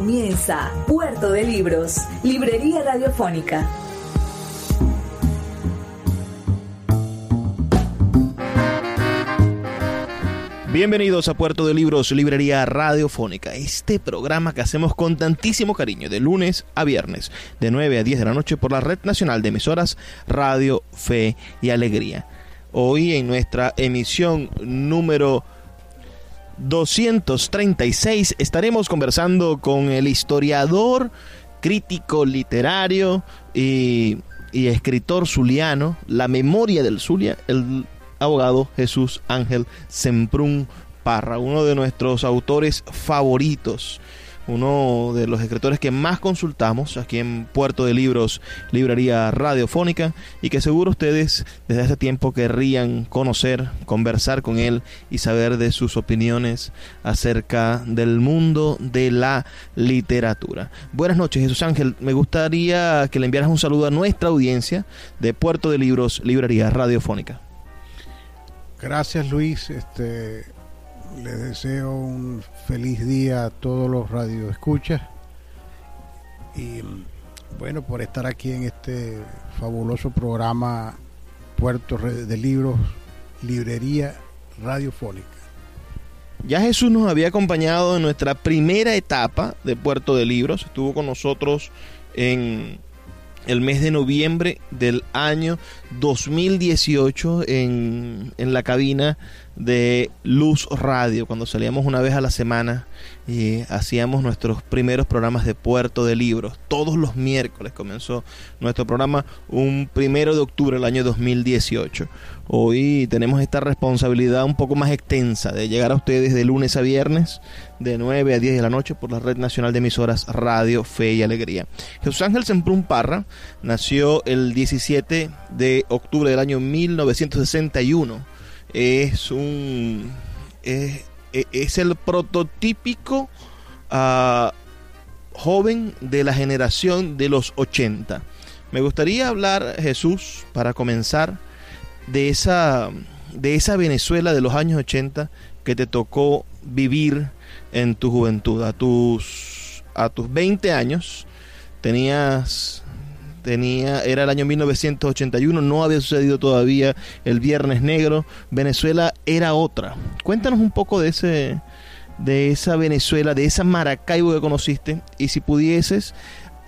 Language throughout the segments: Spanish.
Comienza Puerto de Libros, Librería Radiofónica. Bienvenidos a Puerto de Libros, Librería Radiofónica, este programa que hacemos con tantísimo cariño de lunes a viernes, de 9 a 10 de la noche por la Red Nacional de Emisoras Radio, Fe y Alegría. Hoy en nuestra emisión número 236 estaremos conversando con el historiador, crítico literario y, escritor zuliano, la memoria del Zulia, el abogado Jesús Ángel Semprún Parra, uno de nuestros autores favoritos, uno de los escritores que más consultamos aquí en Puerto de Libros, Librería Radiofónica, y que seguro ustedes desde hace tiempo querrían conocer, conversar con él y saber de sus opiniones acerca del mundo de la literatura. Buenas noches, Jesús Ángel. Me gustaría que le enviaras un saludo a nuestra audiencia de Puerto de Libros, Librería Radiofónica. Gracias Luis, este, les deseo un feliz día a todos los radioescuchas y bueno, por estar aquí en este fabuloso programa Puerto de Libros, Librería Radiofónica. Ya Jesús nos había acompañado en nuestra primera etapa de Puerto de Libros, estuvo con nosotros en el mes de noviembre del año 2018 en, en la cabina de Luz Radio, cuando salíamos una vez a la semana y hacíamos nuestros primeros programas de Puerto de Libros. Todos los miércoles comenzó nuestro programa un primero de octubre del año 2018. Hoy tenemos esta responsabilidad un poco más extensa de llegar a ustedes de lunes a viernes, de 9 a 10 de la noche, por la Red Nacional de Emisoras Radio, Fe y Alegría. Jesús Ángel Semprún Parra nació el 17 de octubre del año 1961. Es un. Es, es el prototípico uh, joven de la generación de los 80. Me gustaría hablar, Jesús, para comenzar de esa, de esa Venezuela de los años 80 que te tocó vivir en tu juventud. A tus, a tus 20 años tenías tenía era el año 1981, no había sucedido todavía el Viernes Negro, Venezuela era otra. Cuéntanos un poco de ese de esa Venezuela, de esa Maracaibo que conociste y si pudieses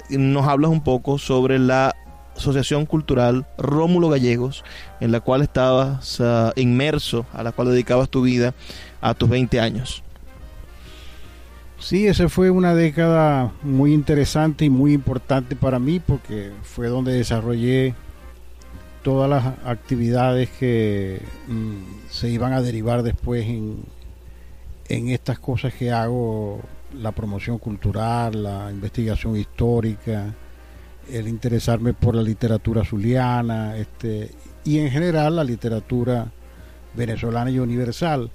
nos hablas un poco sobre la Asociación Cultural Rómulo Gallegos, en la cual estabas uh, inmerso, a la cual dedicabas tu vida a tus 20 años. Sí, esa fue una década muy interesante y muy importante para mí porque fue donde desarrollé todas las actividades que mm, se iban a derivar después en, en estas cosas que hago, la promoción cultural, la investigación histórica, el interesarme por la literatura zuliana este, y en general la literatura venezolana y universal.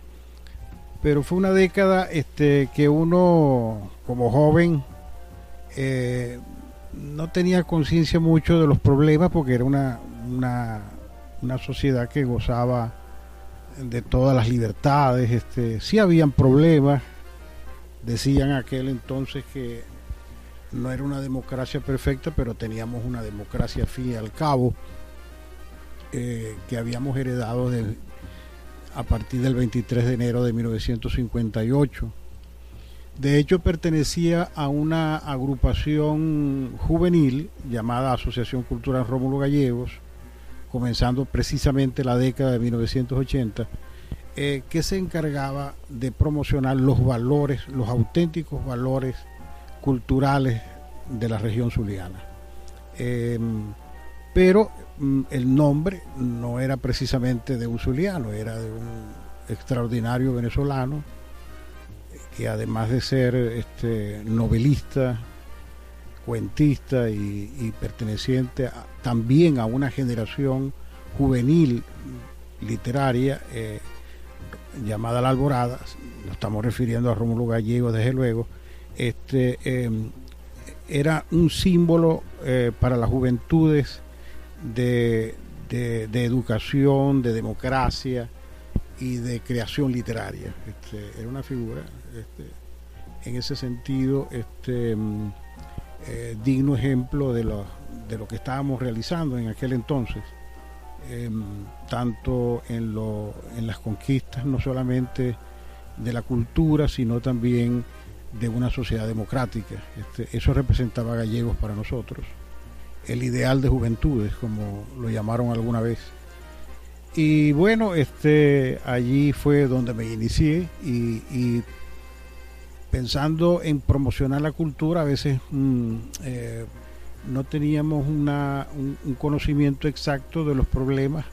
Pero fue una década este, que uno como joven eh, no tenía conciencia mucho de los problemas porque era una, una, sociedad que gozaba de todas las libertades. Este, sí habían problemas, decían aquel entonces que no era una democracia perfecta, pero teníamos una democracia fin y al cabo eh, que habíamos heredado de, a partir del 23 de enero de 1958. De hecho, pertenecía a una agrupación juvenil llamada Asociación Cultural Rómulo Gallegos, comenzando precisamente la década de 1980, eh, que se encargaba de promocionar los valores, los auténticos valores culturales de la región zuliana. Eh, pero el nombre no era precisamente de un zuliano, era de un extraordinario venezolano que además de ser este, novelista, cuentista y, perteneciente también a una generación juvenil literaria eh, llamada La Alborada, nos estamos refiriendo a Rómulo Gallego desde luego, este, em, era un símbolo eh, para las juventudes de, educación, de democracia y de creación literaria. Este, era una figura este, en ese sentido este, em, eh, digno ejemplo de lo, de lo que estábamos realizando en aquel entonces. Em, tanto en, lo, en las conquistas, no solamente de la cultura, sino también de una sociedad democrática. Este, eso representaba gallegos para nosotros, el ideal de juventudes, como lo llamaron alguna vez. Y bueno, este, allí fue donde me inicié y, pensando en promocionar la cultura, a veces mm, eh, no teníamos una, un, conocimiento exacto de los problemas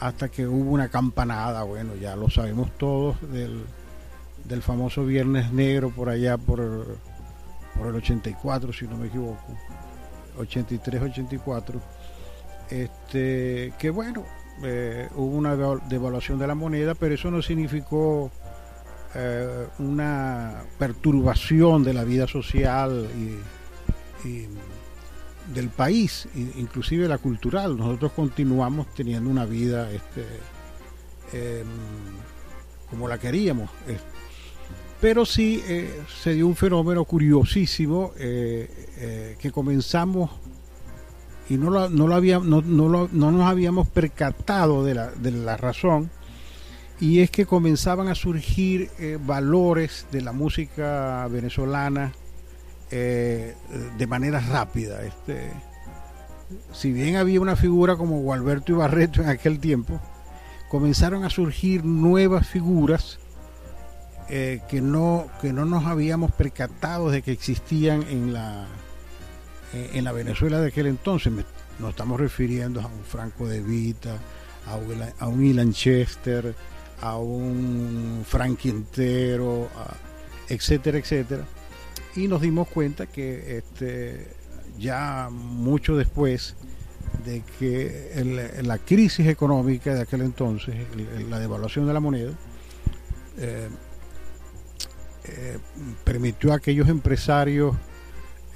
hasta que hubo una campanada, bueno, ya lo sabemos todos, del, del famoso Viernes Negro por allá por, por el 84, si no me equivoco, 83, 84, este, que bueno, eh, hubo una devaluación de la moneda, pero eso no significó eh, una perturbación de la vida social y del país, inclusive la cultural. Nosotros continuamos teniendo una vida este, em, como la queríamos. Pero sí eh, se dio un fenómeno curiosísimo eh, eh, que comenzamos y no, lo, no, lo había, no, no, no, nos habíamos percatado de la, de la razón y es que comenzaban a surgir valores de la música venezolana de manera rápida. Este, si bien había una figura como Gualberto Ibarreto en aquel tiempo, comenzaron a surgir nuevas figuras eh, que, no, que no nos habíamos percatado de que existían en la, eh, en la Venezuela de aquel entonces. nos estamos refiriendo a un Franco de Vita, a un, a Ilan Chester, a un Frank Quintero, etcétera, etcétera y nos dimos cuenta que este, ya mucho después de que la crisis económica de aquel entonces, la devaluación de la moneda, eh, eh, permitió a aquellos empresarios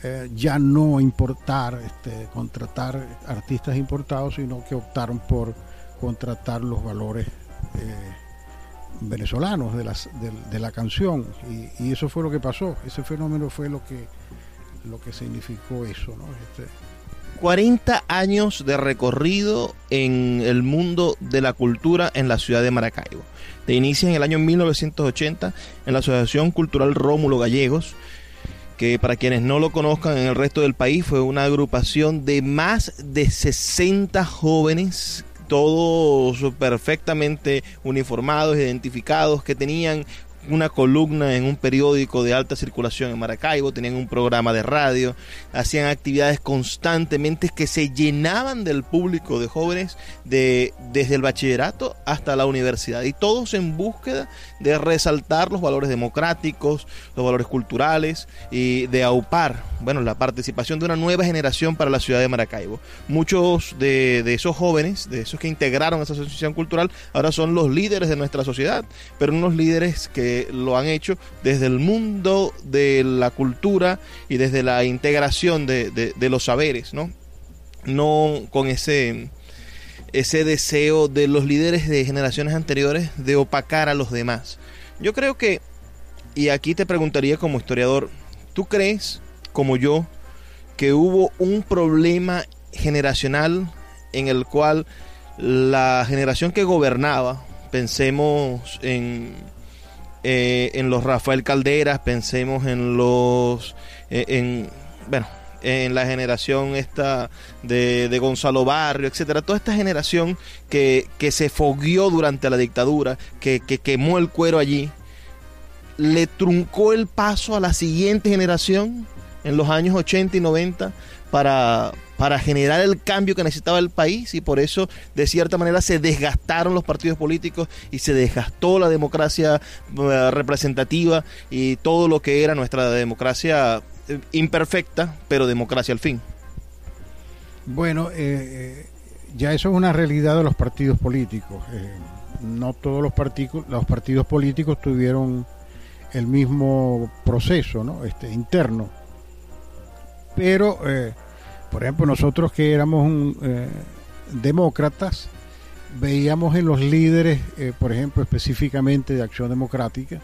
eh, ya no importar, este, contratar artistas importados, sino que optaron por contratar los valores venezolanos de, las, de, la canción y, eso fue lo que pasó, ese fenómeno fue lo que, lo que significó eso. ¿no? 40 este, años de recorrido en el mundo de la cultura en la ciudad de Maracaibo. Te inicia en el año 1980 en la Asociación Cultural Rómulo Gallegos, que para quienes no lo conozcan en el resto del país fue una agrupación de más de 60 jóvenes todos perfectamente uniformados, identificados, que tenían una columna en un periódico de alta circulación en Maracaibo, tenían un programa de radio, hacían actividades constantemente que se llenaban del público de jóvenes de, desde el bachillerato hasta la universidad y todos en búsqueda de resaltar los valores democráticos, los valores culturales y de aupar, bueno, la participación de una nueva generación para la ciudad de Maracaibo. Muchos de, de esos jóvenes, de esos que integraron esa asociación cultural, ahora son los líderes de nuestra sociedad, pero unos líderes que lo han hecho desde el mundo de la cultura y desde la integración de, los saberes, ¿no? No con ese, ese deseo de los líderes de generaciones anteriores de opacar a los demás. Yo creo que, y aquí te preguntaría como historiador, ¿tú crees, como yo, que hubo un problema generacional en el cual la generación que gobernaba, pensemos en eh, en los Rafael Calderas, pensemos en los, eh, en, bueno, en la generación esta de, Gonzalo Barrio, etcétera, toda esta generación que, se fogueó durante la dictadura, que, que quemó el cuero allí, le truncó el paso a la siguiente generación en los años 80 y 90 para, para generar el cambio que necesitaba el país y por eso de cierta manera se desgastaron los partidos políticos y se desgastó la democracia eh, representativa y todo lo que era nuestra democracia eh, imperfecta, pero democracia al fin. Bueno, eh, ya eso es una realidad de los partidos políticos. no todos los, partidos los partidos políticos tuvieron el mismo proceso ¿no? este, interno. Pero, por ejemplo, nosotros que éramos demócratas, veíamos en los líderes, por ejemplo, específicamente de Acción Democrática,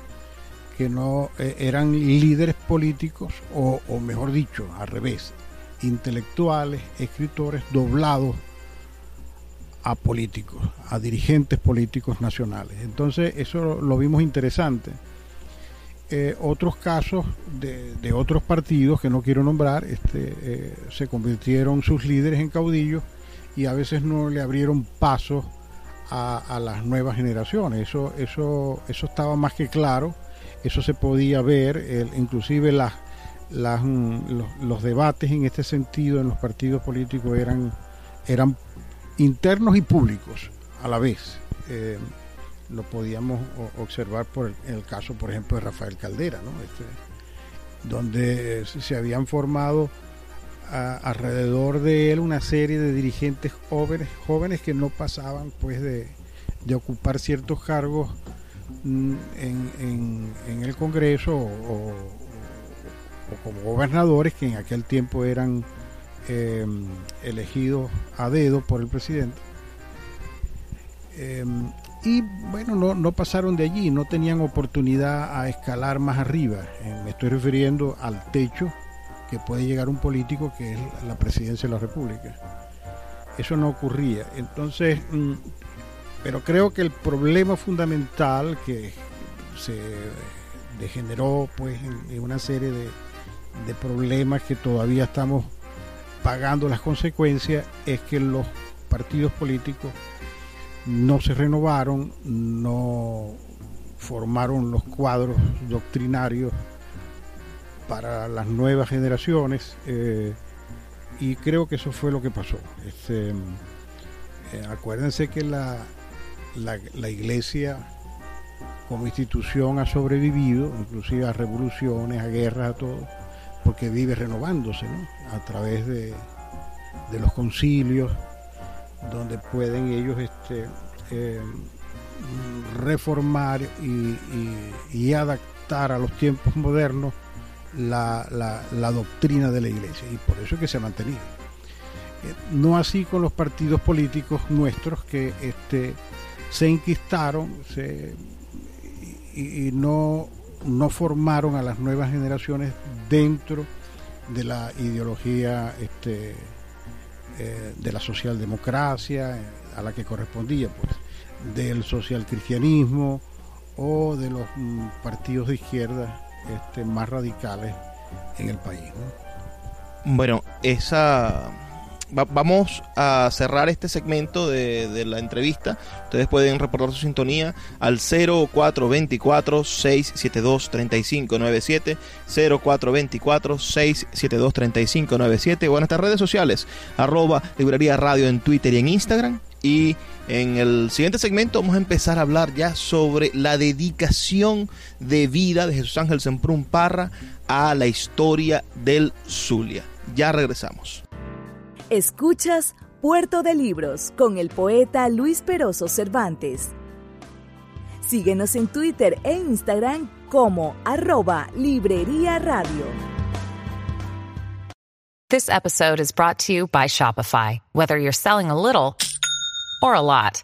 que no eh, eran líderes políticos, o, mejor dicho, al revés, intelectuales, escritores doblados a políticos, a dirigentes políticos nacionales. Entonces eso lo vimos interesante. Eh, otros casos de, otros partidos que no quiero nombrar, este, eh, se convirtieron sus líderes en caudillos y a veces no le abrieron paso a, a, las nuevas generaciones. Eso, eso, eso estaba más que claro eso se podía ver, inclusive las, mm, los, debates en este sentido en los partidos políticos eran, eran internos y públicos a la vez. Eh, lo podíamos observar por el, caso, por ejemplo, de Rafael Caldera, ¿no? Este, donde se habían formado alrededor de él una serie de dirigentes jóvenes, jóvenes que no pasaban pues de, ocupar ciertos cargos Mm, en, el Congreso o, como gobernadores que en aquel tiempo eran eh, elegidos a dedo por el presidente. Eh, y bueno, no, no, pasaron de allí, no tenían oportunidad a escalar más arriba. Eh, me estoy refiriendo al techo que puede llegar un político que es la presidencia de la República. Eso no ocurría. Entonces, mm, pero creo que el problema fundamental que se degeneró pues en, una serie de, problemas que todavía estamos pagando las consecuencias es que los partidos políticos no se renovaron, no formaron los cuadros doctrinarios para las nuevas generaciones eh, y creo que eso fue lo que pasó. Este, eh, acuérdense que la, la, iglesia como institución ha sobrevivido, inclusive a revoluciones, a guerras, a todo, porque vive renovándose, A través de, los concilios, donde pueden ellos este, eh, reformar y, adaptar a los tiempos modernos la, la, doctrina de la iglesia, y por eso es que se ha mantenido. Eh, no así con los partidos políticos nuestros que este, se enquistaron y, no, no formaron a las nuevas generaciones dentro de la ideología este, eh, de la socialdemocracia eh, a la que correspondía, pues, del socialcristianismo o de los mm, partidos de izquierda este, más radicales en el país. Bueno, esa vamos a cerrar este segmento de, la entrevista. Ustedes pueden reportar su sintonía al 0424-672-3597, 0424-672-3597 o en nuestras redes sociales, arroba librería radio en Twitter y en Instagram. Y en el siguiente segmento vamos a empezar a hablar ya sobre la dedicación de vida de Jesús Ángel Semprún Parra a la historia del Zulia. Ya regresamos. Escuchas Puerto de Libros con el poeta Luis Peroso Cervantes. Síguenos en Twitter e Instagram como arroba Librería Radio. This episode is brought to you by Shopify. Whether you're selling a little or a lot,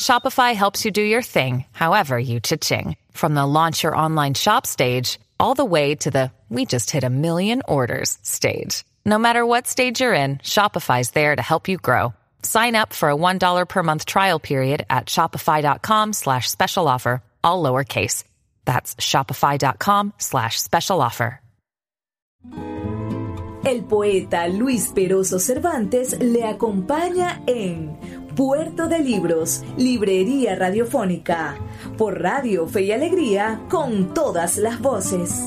Shopify helps you do your thing, however you cha-ching. From the launch your online shop stage, all the way to the we just hit a million orders stage. No matter what stage you're in, Shopify's there to help you grow. Sign up for a $1 per month trial period at shopify.com slash special offer, all lowercase. That's shopify.com slash special offer. El poeta Luis Peroso Cervantes le acompaña en Puerto de Libros, Librería Radiofónica, por Radio Fe y Alegría, con todas las voces.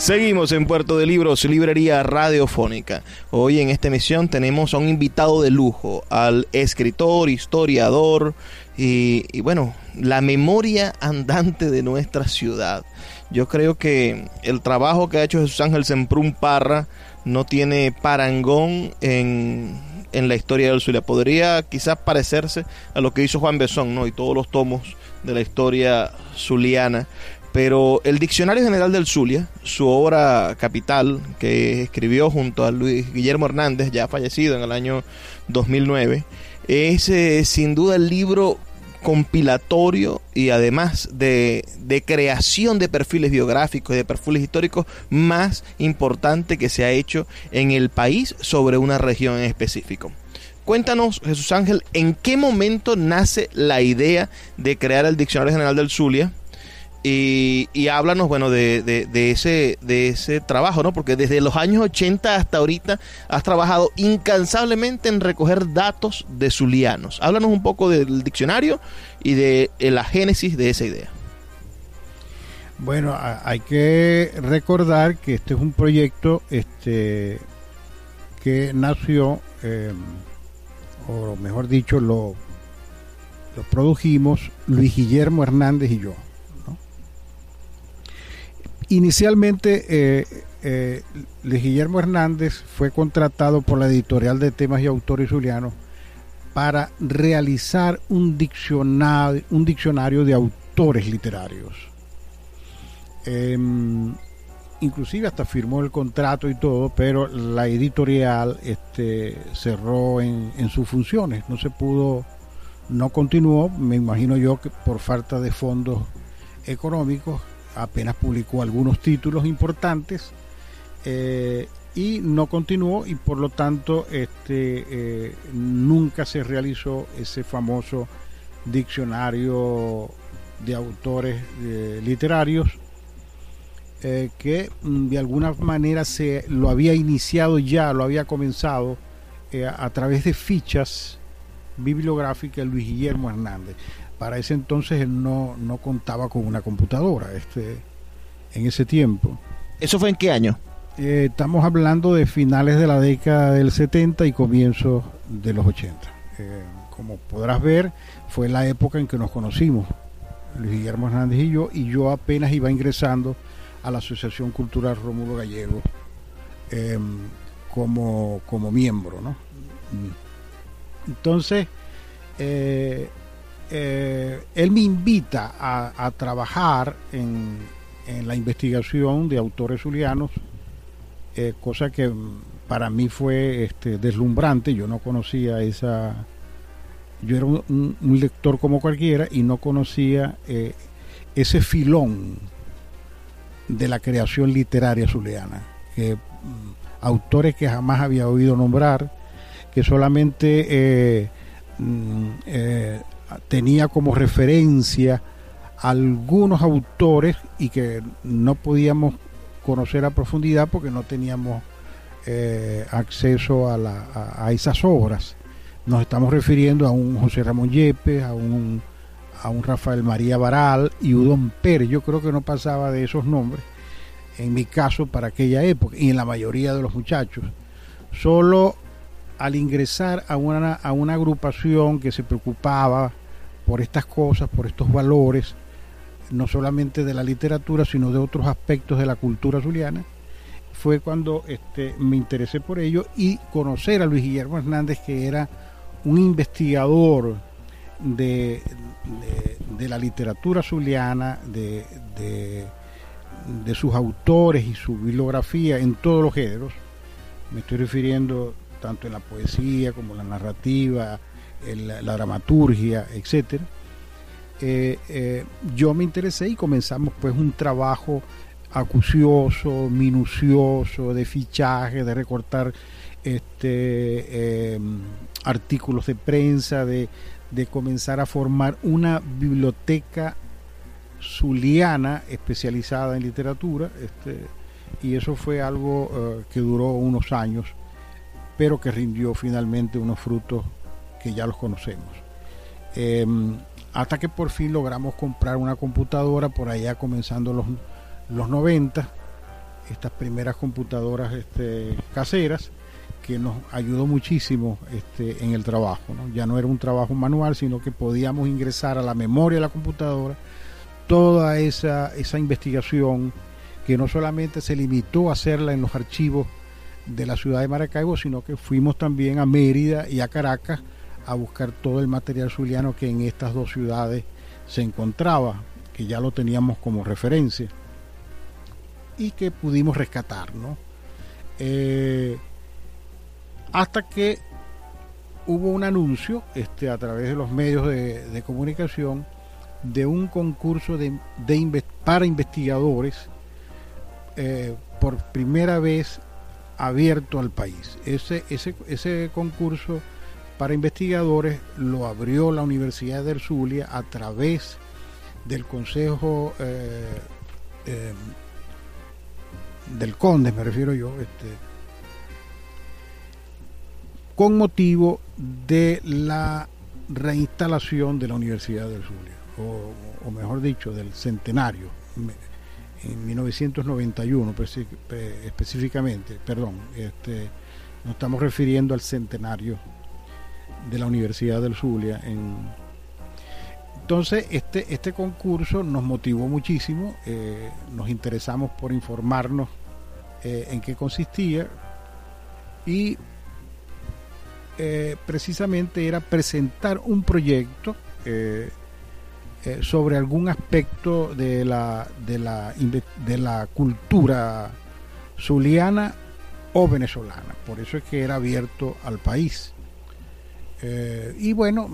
Seguimos en Puerto de Libros, librería radiofónica. Hoy en esta emisión tenemos a un invitado de lujo, al escritor, historiador y, bueno, la memoria andante de nuestra ciudad. Yo creo que el trabajo que ha hecho Jesús Ángel Semprún Parra no tiene parangón en, en la historia del Zulia. Podría quizás parecerse a lo que hizo Juan Besón ¿no? y todos los tomos de la historia zuliana pero el Diccionario General del Zulia, su obra capital, que escribió junto a Luis Guillermo Hernández, ya fallecido en el año 2009, es eh, sin duda el libro compilatorio y además de, de, creación de perfiles biográficos y de perfiles históricos más importante que se ha hecho en el país sobre una región en específico. Cuéntanos, Jesús Ángel, ¿en qué momento nace la idea de crear el Diccionario General del Zulia? Y, háblanos, bueno, de, ese, de ese trabajo, ¿no? Porque desde los años 80 hasta ahorita has trabajado incansablemente en recoger datos de zulianos. Háblanos un poco del diccionario y de, la génesis de esa idea. Bueno, hay que recordar que este es un proyecto este, que nació, em, o mejor dicho, lo produjimos Luis Guillermo Hernández y yo. Inicialmente, eh, eh, Guillermo Hernández fue contratado por la editorial de temas y autores zulianos para realizar un diccionario, un diccionario de autores literarios. Em, inclusive hasta firmó el contrato y todo, pero la editorial este, cerró en, en, sus funciones, no se pudo, no continuó, me imagino yo que por falta de fondos económicos apenas publicó algunos títulos importantes eh, y no continuó y por lo tanto este, eh, nunca se realizó ese famoso diccionario de autores eh, literarios que mm, de alguna manera se lo había iniciado ya, lo había comenzado a través de fichas bibliográficas Luis Guillermo Hernández para ese entonces él no, no contaba con una computadora este, en ese tiempo. ¿Eso fue en qué año? Eh, estamos hablando de finales de la década del 70 y comienzos de los 80. Eh, como podrás ver, fue la época en que nos conocimos, Luis Guillermo Hernández y yo, y yo apenas iba ingresando a la Asociación Cultural Rómulo Gallego em, como, como miembro. ¿no? Entonces, eh, eh, él me invita a, trabajar en, la investigación de autores zulianos, eh, cosa que para mí fue este, deslumbrante. Yo no conocía esa. Yo era un, lector como cualquiera y no conocía eh, ese filón de la creación literaria zuliana. Mm, autores que jamás había oído nombrar, que solamente mm, tenía como referencia algunos autores y que no podíamos conocer a profundidad porque no teníamos eh, acceso a, esas obras. Nos estamos refiriendo a un José Ramón Yepes, a un, a un Rafael María Baral y Udon Pérez. Yo creo que no pasaba de esos nombres, en mi caso, para aquella época, y en la mayoría de los muchachos. Solo al ingresar a una, a una agrupación que se preocupaba por estas cosas, por estos valores, no solamente de la literatura, sino de otros aspectos de la cultura zuliana, fue cuando este, me interesé por ello y conocer a Luis Guillermo Hernández, que era un investigador de, la literatura zuliana, de, de, sus autores y su bibliografía en todos los géneros. Me estoy refiriendo tanto en la poesía como en la narrativa, la dramaturgia, etcétera, eh, eh, yo me interesé y comenzamos pues un trabajo acucioso, minucioso, de fichaje, de recortar este, em, artículos de prensa, de, comenzar a formar una biblioteca zuliana especializada en literatura, este, y eso fue algo eh, que duró unos años, pero que rindió finalmente unos frutos que ya los conocemos. Em, hasta que por fin logramos comprar una computadora por allá comenzando los, los 90. estas primeras computadoras este, caseras que nos ayudó muchísimo este, en el trabajo. Ya no era un trabajo manual, sino que podíamos ingresar a la memoria de la computadora toda esa, esa investigación que no solamente se limitó a hacerla en los archivos de la ciudad de Maracaibo, sino que fuimos también a Mérida y a Caracas a buscar todo el material zuliano que en estas dos ciudades se encontraba, que ya lo teníamos como referencia y que pudimos rescatar, ¿no? Eh, hasta que hubo un anuncio este, a través de los medios de, comunicación de un concurso de, para investigadores eh, por primera vez abierto al país. Ese, ese, ese concurso para investigadores lo abrió la Universidad de Zulia a través del Consejo eh, eh, del Conde, me refiero yo, este, con motivo de la reinstalación de la Universidad del Zulia, o mejor dicho, del centenario en 1991 específicamente, perdón, este, nos estamos refiriendo al centenario de la Universidad del Zulia. En... Entonces, este, este concurso nos motivó muchísimo, eh, nos interesamos por informarnos eh, en qué consistía y eh, precisamente era presentar un proyecto sobre algún aspecto de la, de la, de la cultura zuliana o venezolana. Por eso es que era abierto al país. Eh, y bueno,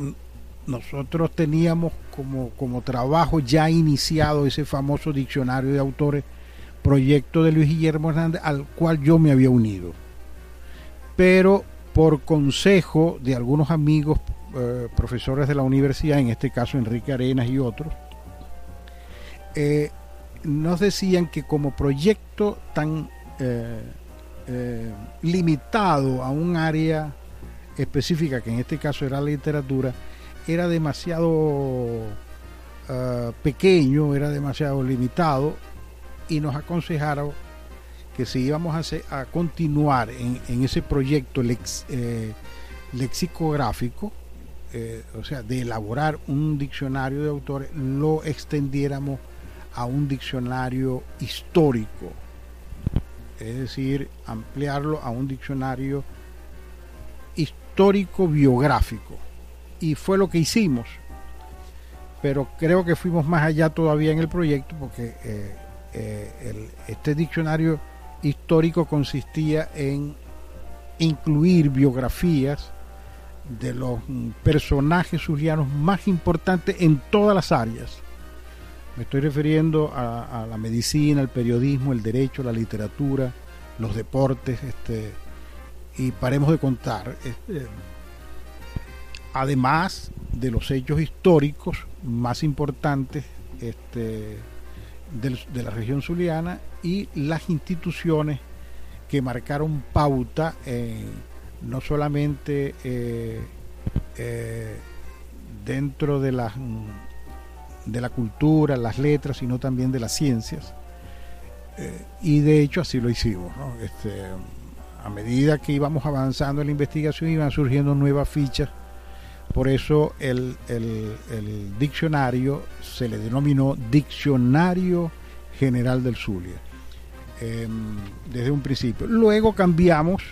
nosotros teníamos como, como trabajo ya iniciado ese famoso diccionario de autores, proyecto de Luis Guillermo Hernández, al cual yo me había unido. Pero por consejo de algunos amigos eh, profesores de la universidad, en este caso Enrique Arenas y otros, eh, nos decían que como proyecto tan limitado a un área específica, que en este caso era la literatura, era demasiado pequeño, era demasiado limitado y nos aconsejaron que si íbamos a, continuar en, ese proyecto lexicográfico, eh, o sea, de elaborar un diccionario de autores, lo extendiéramos a un diccionario histórico, es decir, ampliarlo a un diccionario histórico biográfico. Y fue lo que hicimos, pero creo que fuimos más allá todavía en el proyecto porque eh, eh, este diccionario histórico consistía en incluir biografías de los personajes zulianos más importantes en todas las áreas. Me estoy refiriendo a, la medicina, el periodismo, el derecho, la literatura, los deportes, este, y paremos de contar. Este, además de los hechos históricos más importantes este, de, la región zuliana y las instituciones que marcaron pauta no solamente eh, eh, dentro de la, de la cultura, las letras, sino también de las ciencias. Eh, y de hecho así lo hicimos. Este, a medida que íbamos avanzando en la investigación iban surgiendo nuevas fichas. Por eso el, diccionario se le denominó Diccionario General del Zulia. Em, desde un principio. Luego cambiamos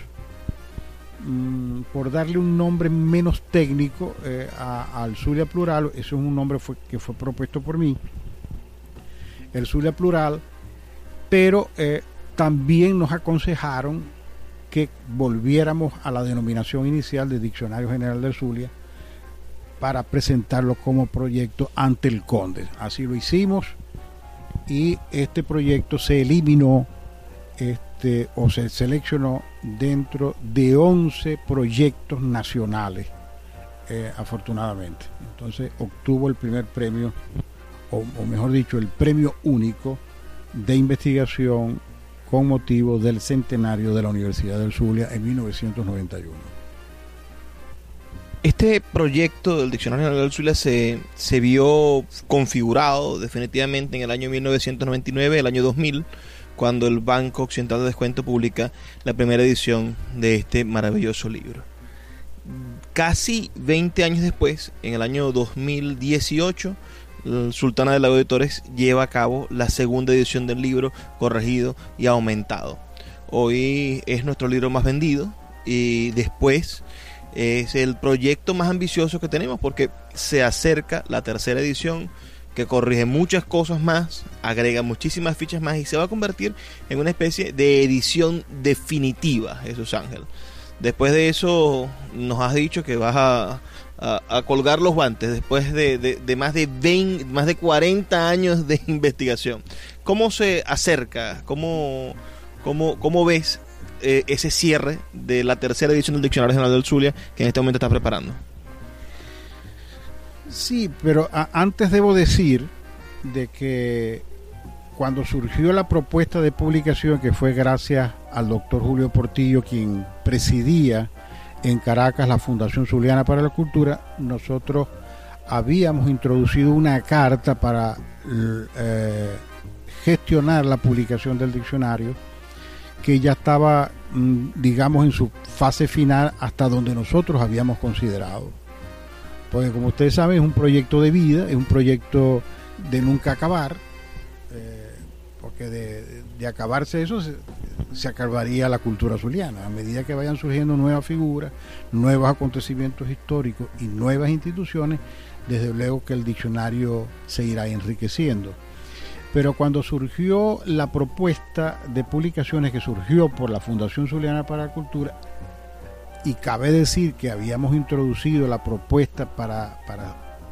Mm, por darle un nombre menos técnico eh, al Zulia Plural, eso es un nombre que fue propuesto por mí, el Zulia Plural, pero eh, también nos aconsejaron que volviéramos a la denominación inicial de Diccionario General del Zulia para presentarlo como proyecto ante el Conde. Así lo hicimos y este proyecto se eliminó este, o se seleccionó dentro de 11 proyectos nacionales, eh, afortunadamente. Entonces obtuvo el primer premio, o, mejor dicho, el premio único de investigación con motivo del centenario de la Universidad del Zulia en 1991. Este proyecto del Diccionario del Zulia se, se vio configurado definitivamente en el año 1999, el año 2000, cuando el Banco Occidental de Descuento publica la primera edición de este maravilloso libro. Casi 20 años después, en el año 2018, el Sultana del Lago Editores lleva a cabo la segunda edición del libro, corregido y aumentado. Hoy es nuestro libro más vendido y después es el proyecto más ambicioso que tenemos porque se acerca la tercera edición que corrige muchas cosas más, agrega muchísimas fichas más y se va a convertir en una especie de edición definitiva, Jesús Ángel. Después de eso nos has dicho que vas a, colgar los guantes después de, más, de 20, más de 40 años de investigación. ¿Cómo se acerca? ¿Cómo, cómo, cómo ves eh, ese cierre de la tercera edición del Diccionario General del Zulia que en este momento está preparando. Sí, pero antes debo decir de que cuando surgió la propuesta de publicación, que fue gracias al doctor Julio Portillo, quien presidía en Caracas la Fundación Zuliana para la Cultura, nosotros habíamos introducido una carta para eh, gestionar la publicación del diccionario que ya estaba, mm, digamos, en su fase final hasta donde nosotros habíamos considerado. Porque como ustedes saben, es un proyecto de vida, es un proyecto de nunca acabar, eh, porque de, acabarse eso se, acabaría la cultura zuliana. A medida que vayan surgiendo nuevas figuras, nuevos acontecimientos históricos y nuevas instituciones, desde luego que el diccionario se irá enriqueciendo pero cuando surgió la propuesta de publicaciones que surgió por la Fundación Zuliana para la Cultura, y cabe decir que habíamos introducido la propuesta para,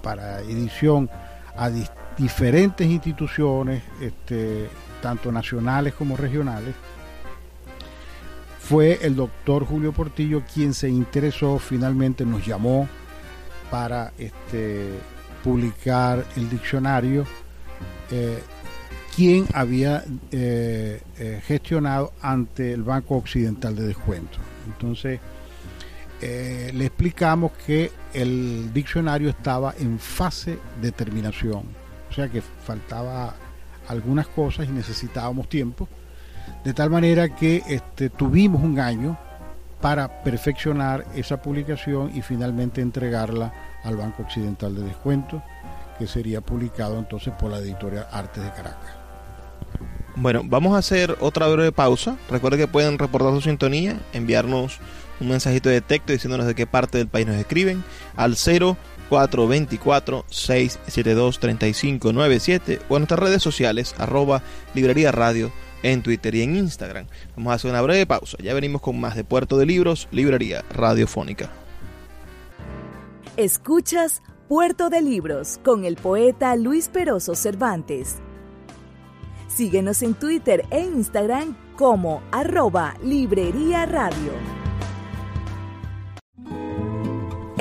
para, edición a diferentes instituciones, este, tanto nacionales como regionales, fue el doctor Julio Portillo quien se interesó, finalmente nos llamó para este, publicar el diccionario. Eh, quien había eh, eh, gestionado ante el Banco Occidental de Descuento. Entonces, le explicamos que el diccionario estaba en fase de terminación, o sea que faltaba algunas cosas y necesitábamos tiempo, de tal manera que este, tuvimos un año para perfeccionar esa publicación y finalmente entregarla al Banco Occidental de Descuento, que sería publicado entonces por la editorial Artes de Caracas. Bueno, vamos a hacer otra breve pausa. Recuerden que pueden reportar su sintonía, enviarnos un mensajito de texto diciéndonos de qué parte del país nos escriben al 0424-672-3597 o en nuestras redes sociales arroba librería radio en Twitter y en Instagram. Vamos a hacer una breve pausa. Ya venimos con más de Puerto de Libros, Librería Radiofónica. Escuchas Puerto de Libros con el poeta Luis Peroso Cervantes. Síguenos en Twitter e Instagram como arroba Librería Radio.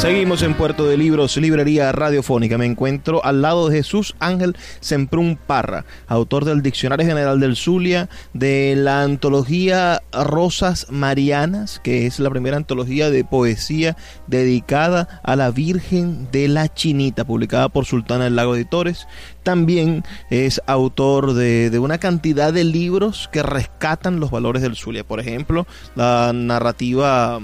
Seguimos en Puerto de Libros, librería radiofónica. Me encuentro al lado de Jesús Ángel Semprún Parra, autor del Diccionario General del Zulia, de la antología Rosas Marianas, que es la primera antología de poesía dedicada a la Virgen de la Chinita, publicada por Sultana del Lago Editores. También es autor de, de una cantidad de libros que rescatan los valores del Zulia. Por ejemplo, la narrativa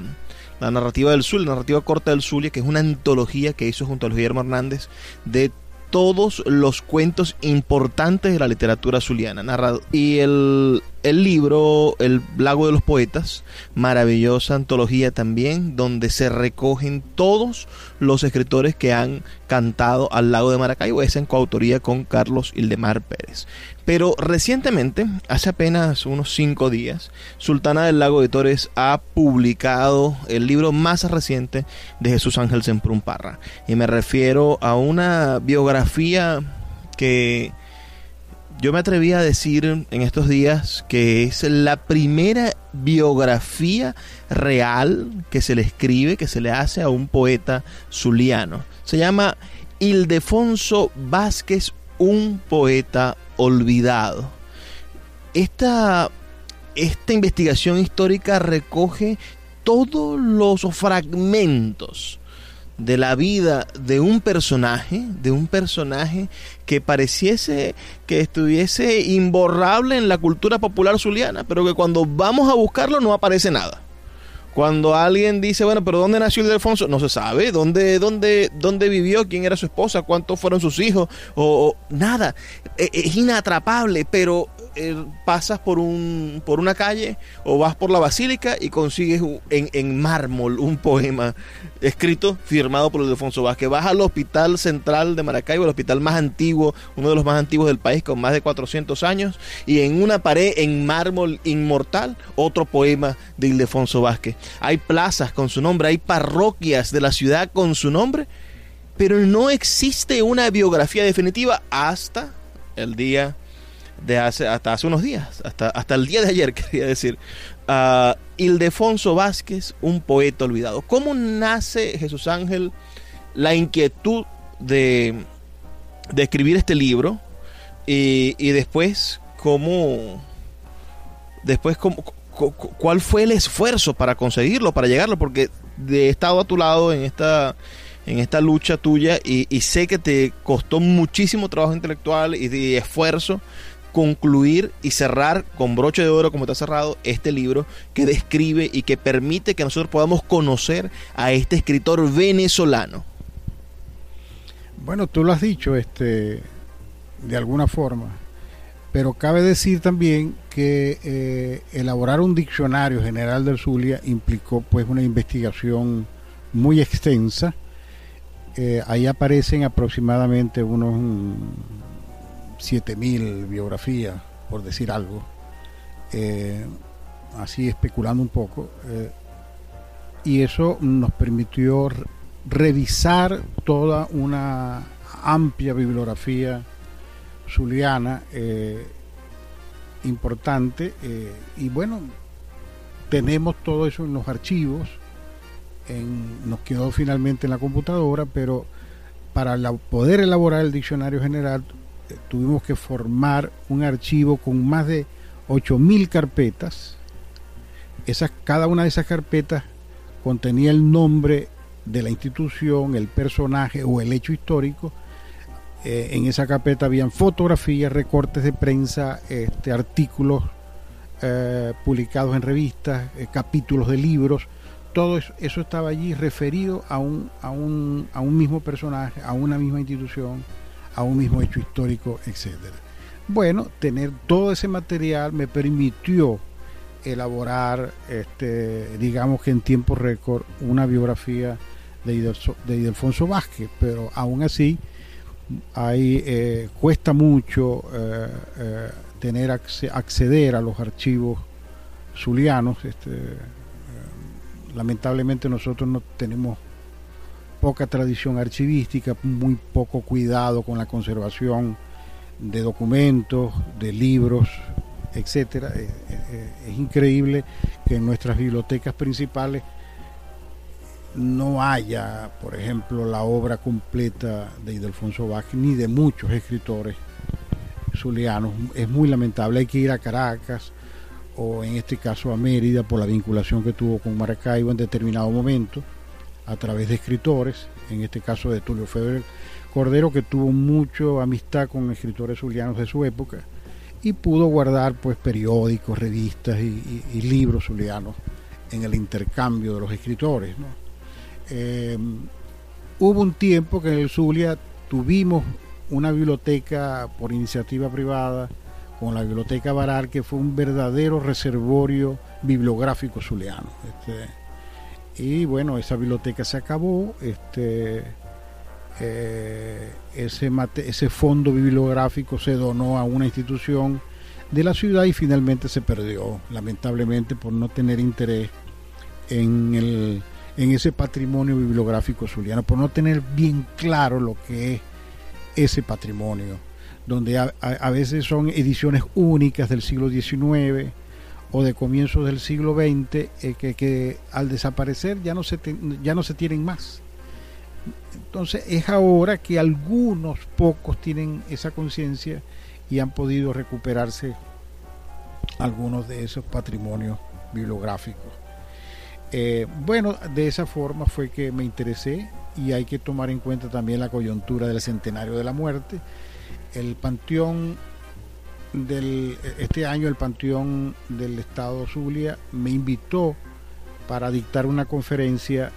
la narrativa del Zulia, la narrativa corta del Zulia, que es una antología que hizo junto a Guillermo Hernández de todos los cuentos importantes de la literatura zuliana. Narrado. Y el, el libro El Lago de los Poetas, maravillosa antología también, donde se recogen todos los escritores que han cantado al lago de Maracaibo, es en coautoría con Carlos Ildemar Pérez. Pero recientemente, hace apenas unos cinco días, Sultana del Lago de Torres ha publicado el libro más reciente de Jesús Ángel Semprún Parra. Y me refiero a una biografía que yo me atreví a decir en estos días que es la primera biografía real que se le escribe, que se le hace a un poeta zuliano. Se llama Ildefonso Vázquez, un poeta olvidado. esta, esta investigación histórica recoge todos los fragmentos de la vida de un personaje, de un personaje que pareciese que estuviese imborrable en la cultura popular zuliana, pero que cuando vamos a buscarlo no aparece nada. Cuando alguien dice, bueno, pero ¿dónde nació Ildefonso? No se sabe. ¿Dónde, dónde, dónde vivió? ¿Quién era su esposa? ¿Cuántos fueron sus hijos? O, nada. E, es inatrapable, pero eh, pasas por, un, por una calle o vas por la basílica y consigues en, en mármol un poema escrito, firmado por Ildefonso Vázquez. Vas al Hospital Central de Maracaibo, el hospital más antiguo, uno de los más antiguos del país, con más de 400 años, y en una pared en mármol inmortal, otro poema de Ildefonso Vázquez. Hay plazas con su nombre, hay parroquias de la ciudad con su nombre, pero no existe una biografía definitiva hasta el día de hace, hasta hace unos días, hasta, hasta el día de ayer, quería decir. Uh, Ildefonso Vázquez, un poeta olvidado. ¿Cómo nace Jesús Ángel la inquietud de, de escribir este libro? Y, y después, ¿cómo, después cómo, cuál fue el esfuerzo para conseguirlo, para llegarlo? Porque he estado a tu lado en esta en esta lucha tuya y, y, sé que te costó muchísimo trabajo intelectual y esfuerzo concluir y cerrar con broche de oro como está cerrado este libro que describe y que permite que nosotros podamos conocer a este escritor venezolano. Bueno, tú lo has dicho este de alguna forma, pero cabe decir también que eh, elaborar un diccionario general del Zulia implicó pues una investigación muy extensa. Eh, ahí aparecen aproximadamente unos 7000 biografías, por decir algo, eh, así especulando un poco, eh, y eso nos permitió revisar toda una amplia bibliografía zuliana eh, importante, y bueno, tenemos todo eso en los archivos, nos quedó finalmente en la computadora, pero para poder elaborar el diccionario general tuvimos que formar un archivo con más de 8.000 carpetas. Esas, cada una de esas carpetas contenía el nombre de la institución, el personaje o el hecho histórico. Eh, en esa carpeta habían fotografías, recortes de prensa, este, artículos eh, publicados en revistas, eh, capítulos de libros. Todo eso, eso, estaba allí referido a un, a, un, a un mismo personaje, a una misma institución, a un mismo hecho histórico, etcétera. Bueno, tener todo ese material me permitió elaborar, este, digamos que en tiempo récord, una biografía de, Idelfonso Vázquez, pero aún así ahí eh, cuesta mucho eh, eh, tener acceder a los archivos zulianos. Este, lamentablemente nosotros no tenemos poca tradición archivística, muy poco cuidado con la conservación de documentos, de libros, etcétera. Eh, eh, es increíble que en nuestras bibliotecas principales no haya, por ejemplo, la obra completa de Ildefonso Vázquez ni de muchos escritores zulianos. Es muy lamentable, hay que ir a Caracas o en este caso a Mérida por la vinculación que tuvo con Maracaibo en determinado momento a través de escritores, en este caso de Tulio Federer Cordero, que tuvo mucha amistad con escritores zulianos de su época y pudo guardar pues periódicos, revistas y, libros zulianos en el intercambio de los escritores. Eh, hubo un tiempo que en el Zulia tuvimos una biblioteca por iniciativa privada con la biblioteca Barar que fue un verdadero reservorio bibliográfico zuliano. Este, y bueno, esa biblioteca se acabó, este, eh, ese, ese fondo bibliográfico se donó a una institución de la ciudad y finalmente se perdió, lamentablemente por no tener interés en, el, en ese patrimonio bibliográfico zuliano, por no tener bien claro lo que es ese patrimonio, donde a, a veces son ediciones únicas del siglo XIX, o de comienzos del siglo XX eh, que, que, al desaparecer ya no, se ya no se tienen más. Entonces es ahora que algunos pocos tienen esa conciencia y han podido recuperarse algunos de esos patrimonios bibliográficos. Eh, bueno, de esa forma fue que me interesé y hay que tomar en cuenta también la coyuntura del centenario de la muerte. El panteón del este año el panteón del estado Zulia me invitó para dictar una conferencia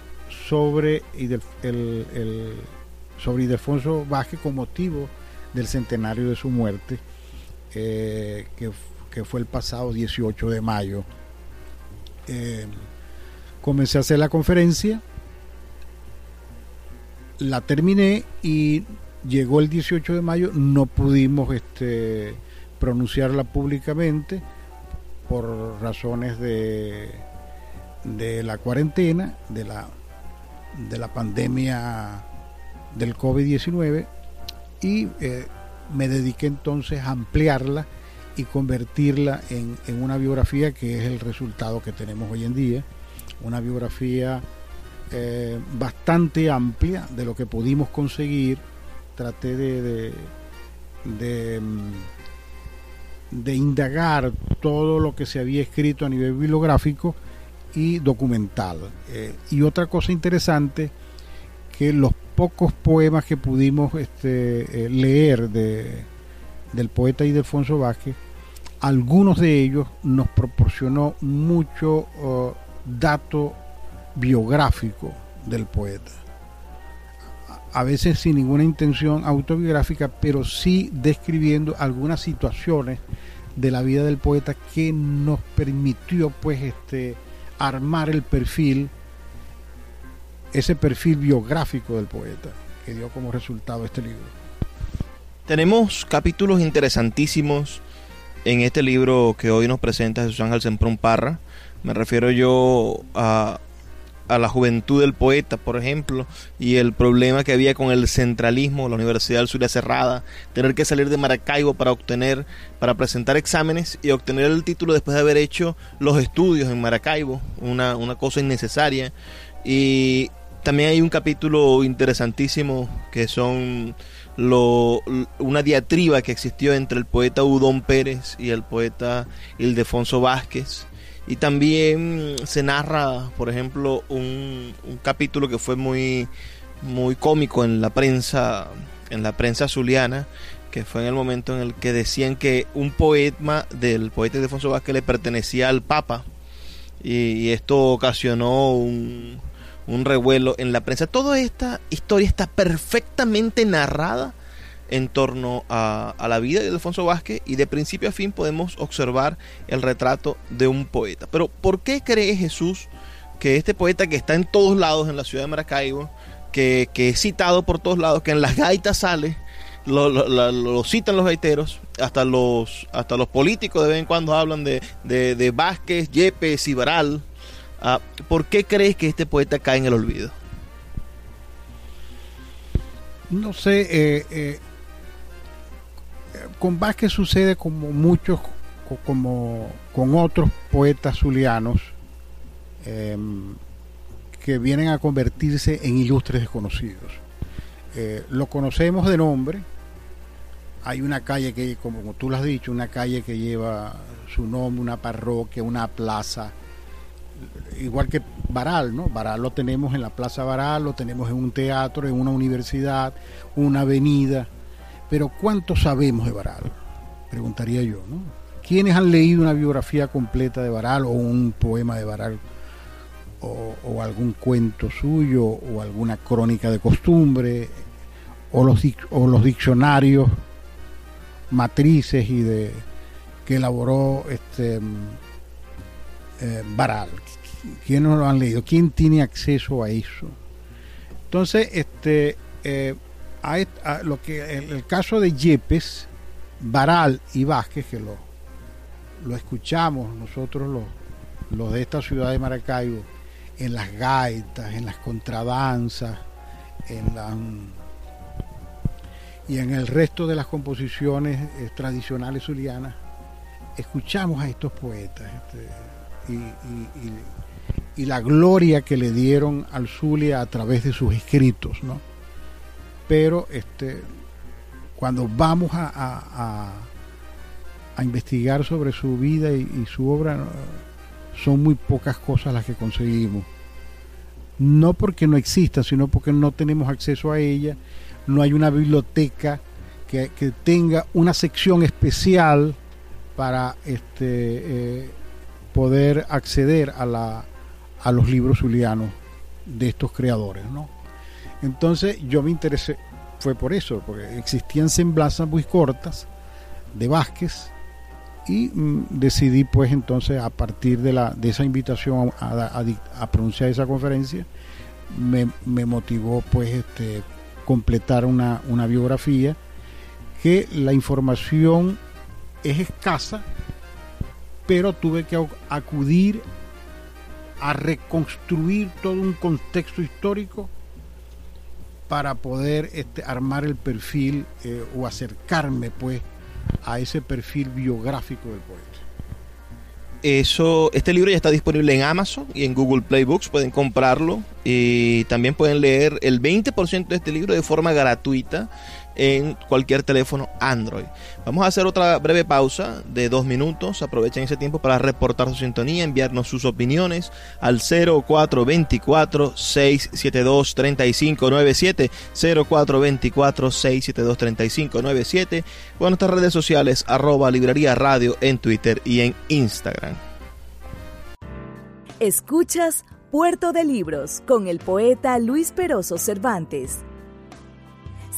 sobre el, el, sobre Ildefonso Vázquez con motivo del centenario de su muerte, eh, que, que, fue el pasado 18 de mayo. Eh, comencé a hacer la conferencia, la terminé y llegó el 18 de mayo, no pudimos este, pronunciarla públicamente por razones de, de la cuarentena, de la, de la pandemia del COVID-19 y eh, me dediqué entonces a ampliarla y convertirla en, en, una biografía que es el resultado que tenemos hoy en día una biografía eh, bastante amplia de lo que pudimos conseguir. Traté de, mm, de, indagar todo lo que se había escrito a nivel bibliográfico y documental. Eh, y otra cosa interesante, que los pocos poemas que pudimos este, eh, leer de, del poeta Ildefonso Vázquez, algunos de ellos nos proporcionó mucho uh, dato biográfico del poeta. A veces sin ninguna intención autobiográfica, pero sí describiendo algunas situaciones de la vida del poeta que nos permitió pues este armar el perfil ese perfil biográfico del poeta que dio como resultado este libro. Tenemos capítulos interesantísimos en este libro que hoy nos presenta Jesús Ángel Semprún Parra me refiero yo a, a la juventud del poeta, por ejemplo, y el problema que había con el centralismo, la Universidad del Zulia cerrada, tener que salir de Maracaibo para obtener, para presentar exámenes y obtener el título después de haber hecho los estudios en Maracaibo, una, una cosa innecesaria. Y también hay un capítulo interesantísimo que son lo, una diatriba que existió entre el poeta Udón Pérez y el poeta Ildefonso Vázquez y también se narra, por ejemplo, un, capítulo que fue muy, muy cómico en la prensa, en la prensa zuliana, que fue en el momento en el que decían que un poema del poeta Ildefonso Vázquez le pertenecía al Papa. Y, esto ocasionó un, un revuelo en la prensa. Toda esta historia está perfectamente narrada en torno a, la vida de Alfonso Vázquez y de principio a fin podemos observar el retrato de un poeta. Pero ¿por qué cree Jesús que este poeta que está en todos lados en la ciudad de Maracaibo, que, es citado por todos lados, que en las gaitas sale, lo, citan los gaiteros, hasta los, hasta los políticos de vez en cuando hablan de, de, Vázquez, Yepes y Baral. Ah, ¿Por qué crees que este poeta cae en el olvido? No sé, eh, eh, con Vázquez sucede como muchos, como con otros poetas zulianos em, que vienen a convertirse en ilustres desconocidos. Eh, lo conocemos de nombre. Hay una calle que, como tú lo has dicho, una calle que lleva su nombre, una parroquia, una plaza, igual que Baral, ¿no? Baral lo tenemos en la Plaza Baral, lo tenemos en un teatro, en una universidad, una avenida pero ¿cuánto sabemos de Baral? Preguntaría yo, ¿no? ¿Quiénes han leído una biografía completa de Baral o un poema de Baral o, algún cuento suyo o alguna crónica de costumbre o los, o los diccionarios matrices y de que elaboró este eh, Baral? ¿Quiénes lo han leído? ¿Quién tiene acceso a eso? Entonces, este eh, a, lo que el, caso de Yepes, Baral y Vázquez, que lo, lo escuchamos nosotros los, los de esta ciudad de Maracaibo, en las gaitas, en las contradanzas, en la, y en el resto de las composiciones eh, tradicionales zulianas, escuchamos a estos poetas este, y, y, y, la gloria que le dieron al Zulia a través de sus escritos, ¿no? Pero este, cuando vamos a, a investigar sobre su vida y, su obra, son muy pocas cosas las que conseguimos. No porque no exista, sino porque no tenemos acceso a ella, no hay una biblioteca que, que tenga una sección especial para este, eh, poder acceder a, la, a los libros zulianos de estos creadores. ¿no? Entonces yo me interesé, fue por eso, porque existían semblanzas muy cortas de Vázquez y mm, decidí pues entonces a partir de, la, de esa invitación a, a, pronunciar esa conferencia, me, me, motivó pues este, completar una, una biografía que la información es escasa, pero tuve que acudir a reconstruir todo un contexto histórico para poder este, armar el perfil eh, o acercarme pues a ese perfil biográfico del poeta. Eso, este libro ya está disponible en Amazon y en Google Play Books, pueden comprarlo y también pueden leer el 20% de este libro de forma gratuita en cualquier teléfono Android. Vamos a hacer otra breve pausa de dos minutos. Aprovechen ese tiempo para reportar su sintonía, enviarnos sus opiniones al 0424-672-3597, 0424-672-3597 o en nuestras redes sociales arroba librería radio en Twitter y en Instagram. Escuchas Puerto de Libros con el poeta Luis Peroso Cervantes.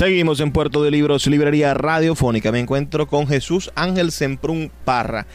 Seguimos en Puerto de Libros, Librería Radiofónica. Me encuentro con Jesús Ángel Semprún Parra,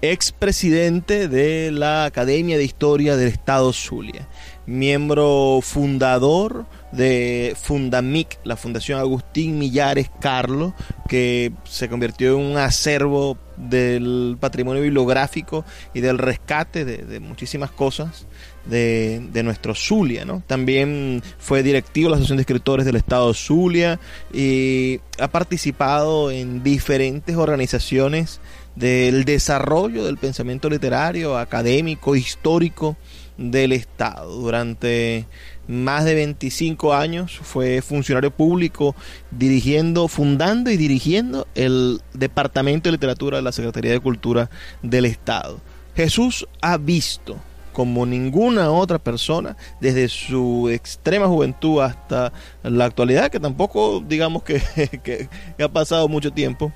expresidente de la Academia de Historia del Estado Zulia, miembro fundador de Fundamic, la Fundación Agustín Millares Carlos, que se convirtió en un acervo del patrimonio bibliográfico y del rescate de, de muchísimas cosas de, de, nuestro Zulia, ¿no? También fue directivo de la Asociación de Escritores del Estado Zulia y ha participado en diferentes organizaciones del desarrollo del pensamiento literario, académico, histórico del Estado. Durante más de 25 años fue funcionario público dirigiendo, fundando y dirigiendo el Departamento de Literatura de la Secretaría de Cultura del Estado. Jesús ha visto como ninguna otra persona desde su extrema juventud hasta la actualidad, que tampoco digamos que, ha pasado mucho tiempo,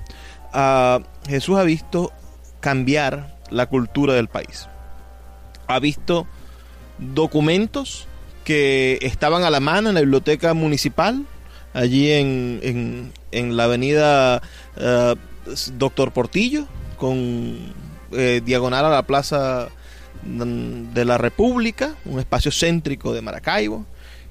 Jesús ha visto cambiar la cultura del país. Ha visto documentos que estaban a la mano en la biblioteca municipal, allí en, en, la avenida uh, Doctor Portillo, con eh, diagonal a la plaza de la República, un espacio céntrico de Maracaibo,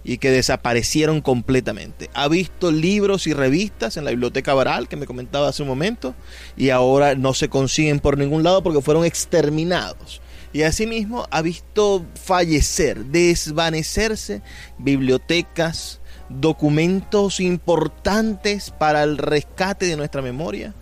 y que desaparecieron completamente. Ha visto libros y revistas en la biblioteca Baral, que me comentaba hace un momento, y ahora no se consiguen por ningún lado porque fueron exterminados. Y asimismo ha visto fallecer, desvanecerse bibliotecas, documentos importantes para el rescate de nuestra memoria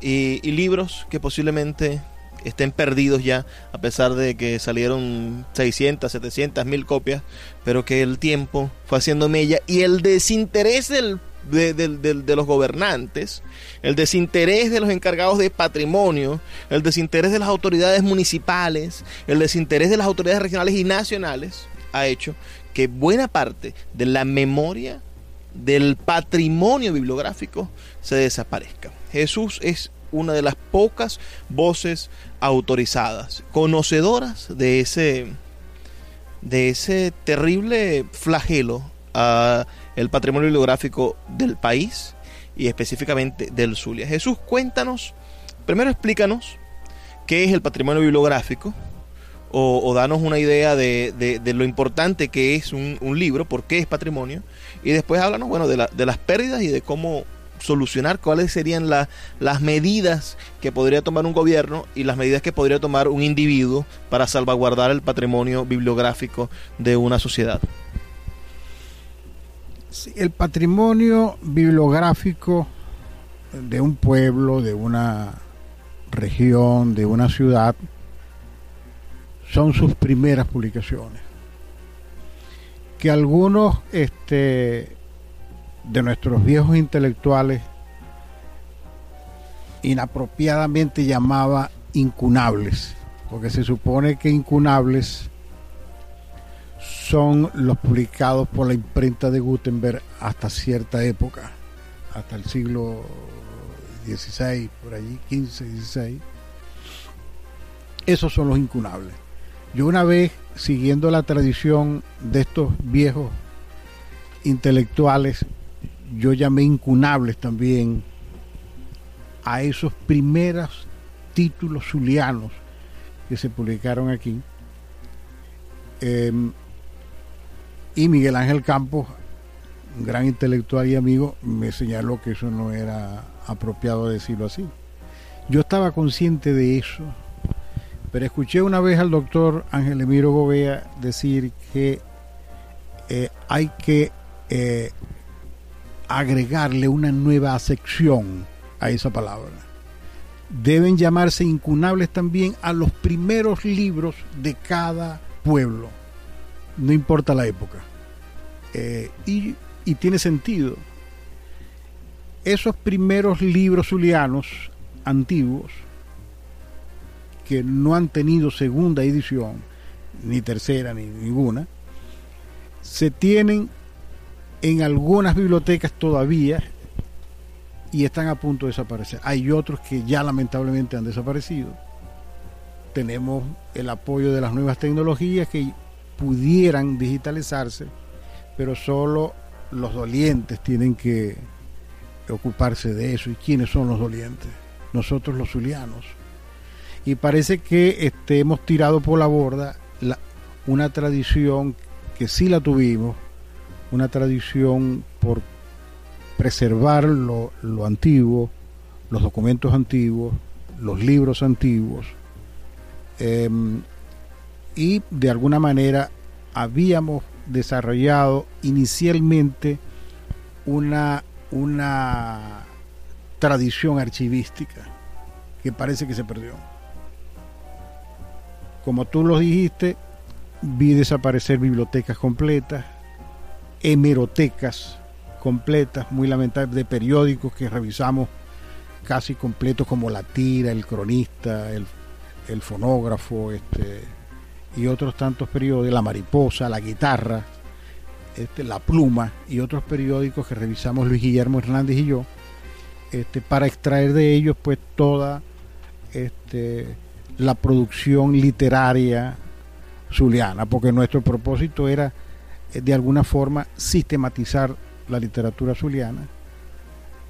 y, y libros que posiblemente estén perdidos ya, a pesar de que salieron 600, 700 mil copias, pero que el tiempo fue haciendo mella y el desinterés del, de, de, de, de, los gobernantes, el desinterés de los encargados de patrimonio, el desinterés de las autoridades municipales, el desinterés de las autoridades regionales y nacionales, ha hecho que buena parte de la memoria del patrimonio bibliográfico se desaparezca. Jesús es una de las pocas voces autorizadas, conocedoras de ese de ese terrible flagelo a el patrimonio bibliográfico del país y específicamente del Zulia. Jesús, cuéntanos, primero explícanos qué es el patrimonio bibliográfico o, danos una idea de, de, lo importante que es un, libro, por qué es patrimonio y después háblanos bueno, de, de las pérdidas y de cómo solucionar, cuáles serían las medidas que podría tomar un gobierno y las medidas que podría tomar un individuo para salvaguardar el patrimonio bibliográfico de una sociedad. el patrimonio bibliográfico de un pueblo, de una región, de una ciudad, son sus primeras publicaciones. Que algunos este, de nuestros viejos intelectuales inapropiadamente llamaba incunables, porque se supone que incunables son los publicados por la imprenta de Gutenberg hasta cierta época, hasta el siglo XVI, por allí, 15, 16. Esos son los incunables. Yo una vez, siguiendo la tradición de estos viejos intelectuales, yo llamé incunables también a esos primeros títulos zulianos que se publicaron aquí. Em, y Miguel Ángel Campos, un gran intelectual y amigo, me señaló que eso no era apropiado decirlo así. Yo estaba consciente de eso, pero escuché una vez al doctor Ángel Emiro Gobea decir que eh, hay que eh, agregarle una nueva sección a esa palabra. Deben llamarse incunables también a los primeros libros de cada pueblo, no importa la época. Eh, y, y, tiene sentido. Esos primeros libros zulianos antiguos, que no han tenido segunda edición, ni tercera, ni ninguna, se tienen en algunas bibliotecas todavía y están a punto de desaparecer. Hay otros que ya lamentablemente han desaparecido. Tenemos el apoyo de las nuevas tecnologías que pudieran digitalizarse, pero solo los dolientes tienen que ocuparse de eso. ¿Y quiénes son los dolientes? Nosotros los zulianos. Y parece que este, hemos tirado por la borda una tradición que sí la tuvimos, una tradición por preservar lo, antiguo, los documentos antiguos, los libros antiguos, em, y de alguna manera habíamos desarrollado inicialmente una, una tradición archivística que parece que se perdió. Como tú lo dijiste, vi desaparecer bibliotecas completas, hemerotecas completas, muy lamentables, de periódicos que revisamos casi completos como La Tira, El Cronista, El, Fonógrafo, este, y otros tantos periódicos, La Mariposa, La Guitarra, este, La Pluma y otros periódicos que revisamos Luis Guillermo Hernández y yo, este, para extraer de ellos pues toda este, la producción literaria zuliana, porque nuestro propósito era de alguna forma sistematizar la literatura zuliana.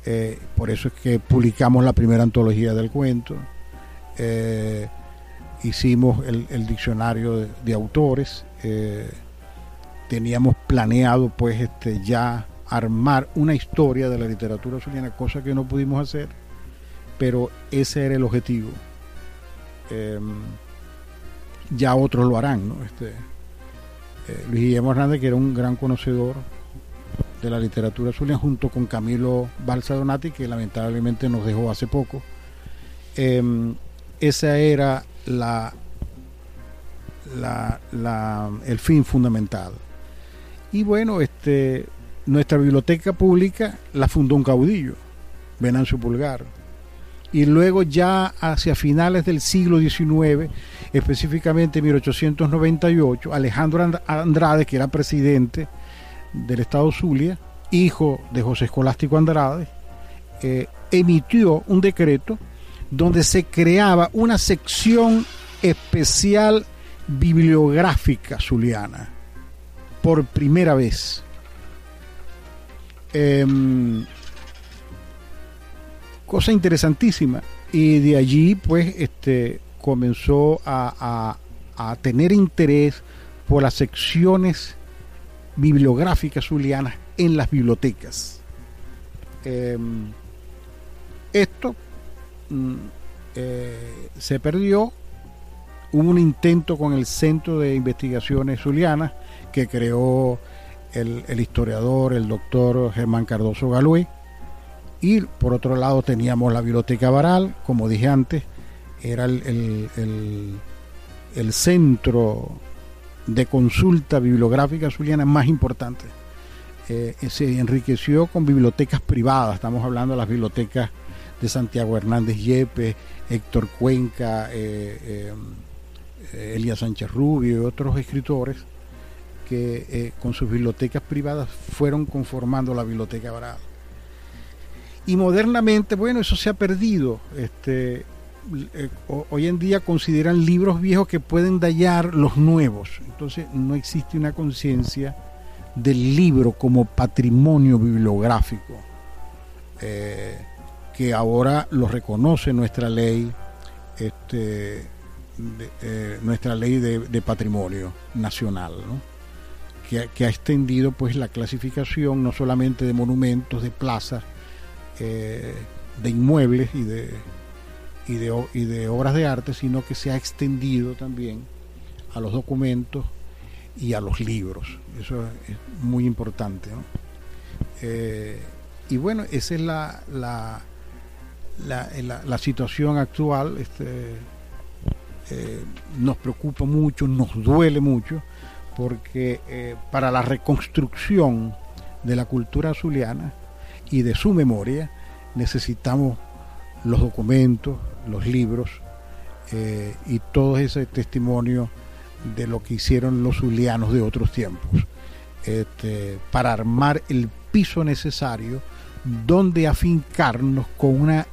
Eh, por eso es que publicamos la primera antología del cuento. Eh, hicimos el, diccionario de, autores. teníamos planeado pues este ya armar una historia de la literatura zuliana, cosa que no pudimos hacer, pero ese era el objetivo. ya otros lo harán, ¿no? Este, eh, Luis Guillermo Hernández, que era un gran conocedor de la literatura zuliana, junto con Camilo Balsa Donati, que lamentablemente nos dejó hace poco. Eh, esa era la, el fin fundamental. Y bueno, este, nuestra biblioteca pública la fundó un caudillo, Venancio Pulgar y luego ya hacia finales del siglo XIX, específicamente en 1898, Alejandro Andrade, que era presidente del Estado Zulia, hijo de José Escolástico Andrade, eh, emitió un decreto donde se creaba una sección especial bibliográfica zuliana por primera vez. Em, cosa interesantísima. Y de allí, pues, este, comenzó a, tener interés por las secciones bibliográficas zulianas en las bibliotecas. Em, Esto mm, eh, se perdió. Hubo un intento con el Centro de Investigaciones Zulianas que creó el, historiador, el doctor Germán Cardoso Galué. Y por otro lado teníamos la Biblioteca Baral, como dije antes, era el, el centro de consulta bibliográfica zuliana más importante. Eh, se enriqueció con bibliotecas privadas, estamos hablando de las bibliotecas de Santiago Hernández Yepes, Héctor Cuenca, eh, eh, Elías Sánchez Rubio y otros escritores que con sus bibliotecas privadas fueron conformando la biblioteca Baral. Y modernamente, bueno, eso se ha perdido. Este, hoy en día consideran libros viejos que pueden dañar los nuevos. Entonces no existe una conciencia del libro como patrimonio bibliográfico, eh, que ahora lo reconoce nuestra ley, este, eh, nuestra ley de, patrimonio nacional, que, ha extendido pues la clasificación no solamente de monumentos, de plazas, eh, de inmuebles y de, y de, y de obras de arte, sino que se ha extendido también a los documentos y a los libros. Eso es muy importante. Eh, y bueno, esa es la, la, la, situación actual. Este, eh, nos preocupa mucho, nos duele mucho, porque para la reconstrucción de la cultura azuliana y de su memoria necesitamos los documentos, los libros y todo ese testimonio de lo que hicieron los zulianos de otros tiempos, este, para armar el piso necesario donde afincarnos con una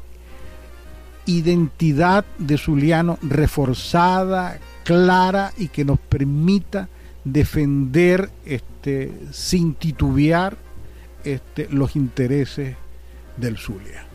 identidad de zuliano reforzada, clara y que nos permita defender este, sin titubear este, los intereses del Zulia.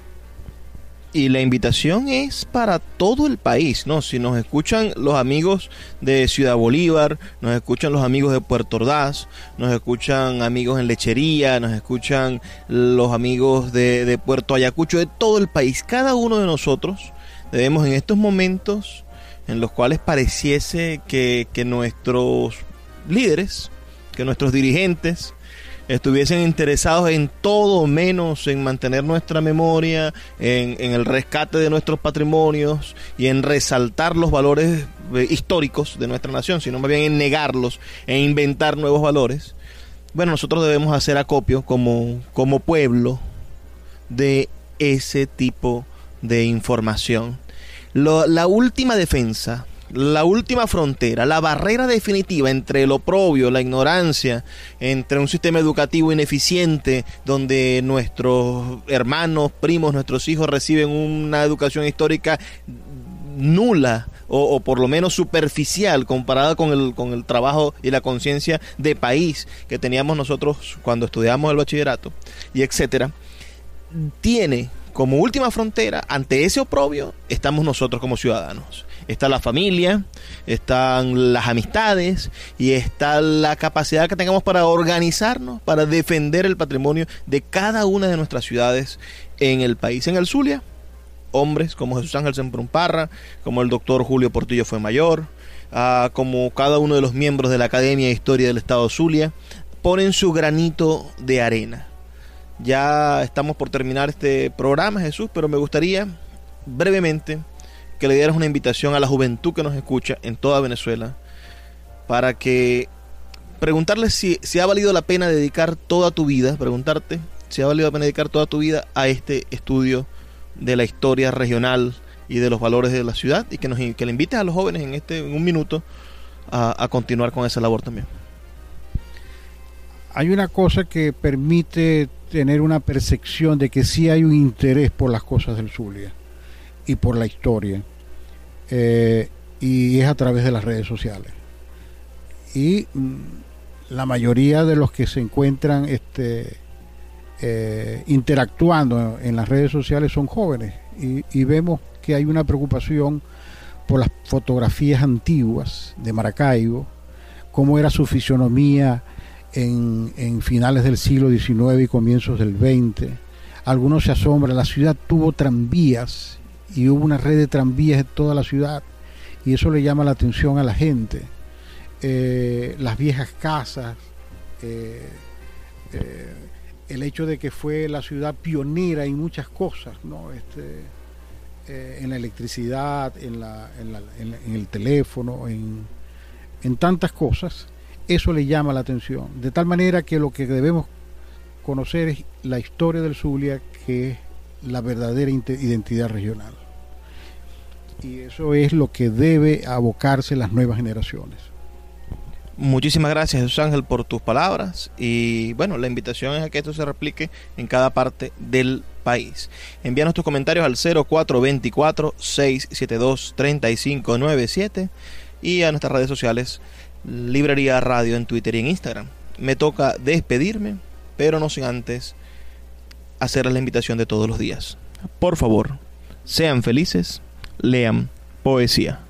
Y la invitación es para todo el país, ¿no? Si nos escuchan los amigos de Ciudad Bolívar, nos escuchan los amigos de Puerto Ordaz, nos escuchan amigos en Lechería, nos escuchan los amigos de, Puerto Ayacucho, de todo el país, cada uno de nosotros debemos en estos momentos en los cuales pareciese que, que nuestros líderes, que nuestros dirigentes, estuviesen interesados en todo menos en mantener nuestra memoria, en, el rescate de nuestros patrimonios y en resaltar los valores eh, históricos de nuestra nación, sino más bien en negarlos, e inventar nuevos valores. Bueno, nosotros debemos hacer acopio como, como pueblo de ese tipo de información. la última defensa la última frontera, la barrera definitiva entre el oprobio, la ignorancia, entre un sistema educativo ineficiente donde nuestros hermanos, primos, nuestros hijos reciben una educación histórica nula o, por lo menos superficial comparada con el, con el trabajo y la conciencia de país que teníamos nosotros cuando estudiamos el bachillerato y etcétera, tiene como última frontera ante ese oprobio estamos nosotros como ciudadanos está la familia, están las amistades y está la capacidad que tengamos para organizarnos, para defender el patrimonio de cada una de nuestras ciudades en el país. En el Zulia, hombres como Jesús Ángel Semprumparra, como el doctor Julio Portillo fue mayor, ah, como cada uno de los miembros de la Academia de Historia del Estado Zulia, ponen su granito de arena. Ya estamos por terminar este programa, Jesús, pero me gustaría brevemente que le dieras una invitación a la juventud que nos escucha en toda Venezuela para que preguntarles si, si ha valido la pena dedicar toda tu vida, preguntarte si ha valido la pena dedicar toda tu vida a este estudio de la historia regional y de los valores de la ciudad y que, nos, que le invites a los jóvenes en, este, en un minuto a, a continuar con esa labor también. Hay una cosa que permite tener una percepción de que sí hay un interés por las cosas del Zulia y por la historia. Eh, y es a través de las redes sociales. Y mm, la mayoría de los que se encuentran este, eh, interactuando en las redes sociales son jóvenes y, vemos que hay una preocupación por las fotografías antiguas de Maracaibo, cómo era su fisionomía en, en finales del siglo XIX y comienzos del XX algunos se asombran, la ciudad tuvo tranvías y hubo una red de tranvías en toda la ciudad y eso le llama la atención a la gente. Eh, las viejas casas, eh, eh, el hecho de que fue la ciudad pionera en muchas cosas, ¿no? Este, en la electricidad, en, la, en, el teléfono, en, en tantas cosas, eso le llama la atención. De tal manera que lo que debemos conocer es la historia del Zulia, que es la verdadera identidad regional. Y eso es lo que debe abocarse las nuevas generaciones. Muchísimas gracias Jesús Ángel por tus palabras y bueno, la invitación es a que esto se replique en cada parte del país. Envíanos tus comentarios al 0424-672-3597 y a nuestras redes sociales Librería Radio en Twitter y en Instagram. Me toca despedirme, pero no sin antes hacerles la invitación de todos los días. Por favor, sean felices, lean poesía.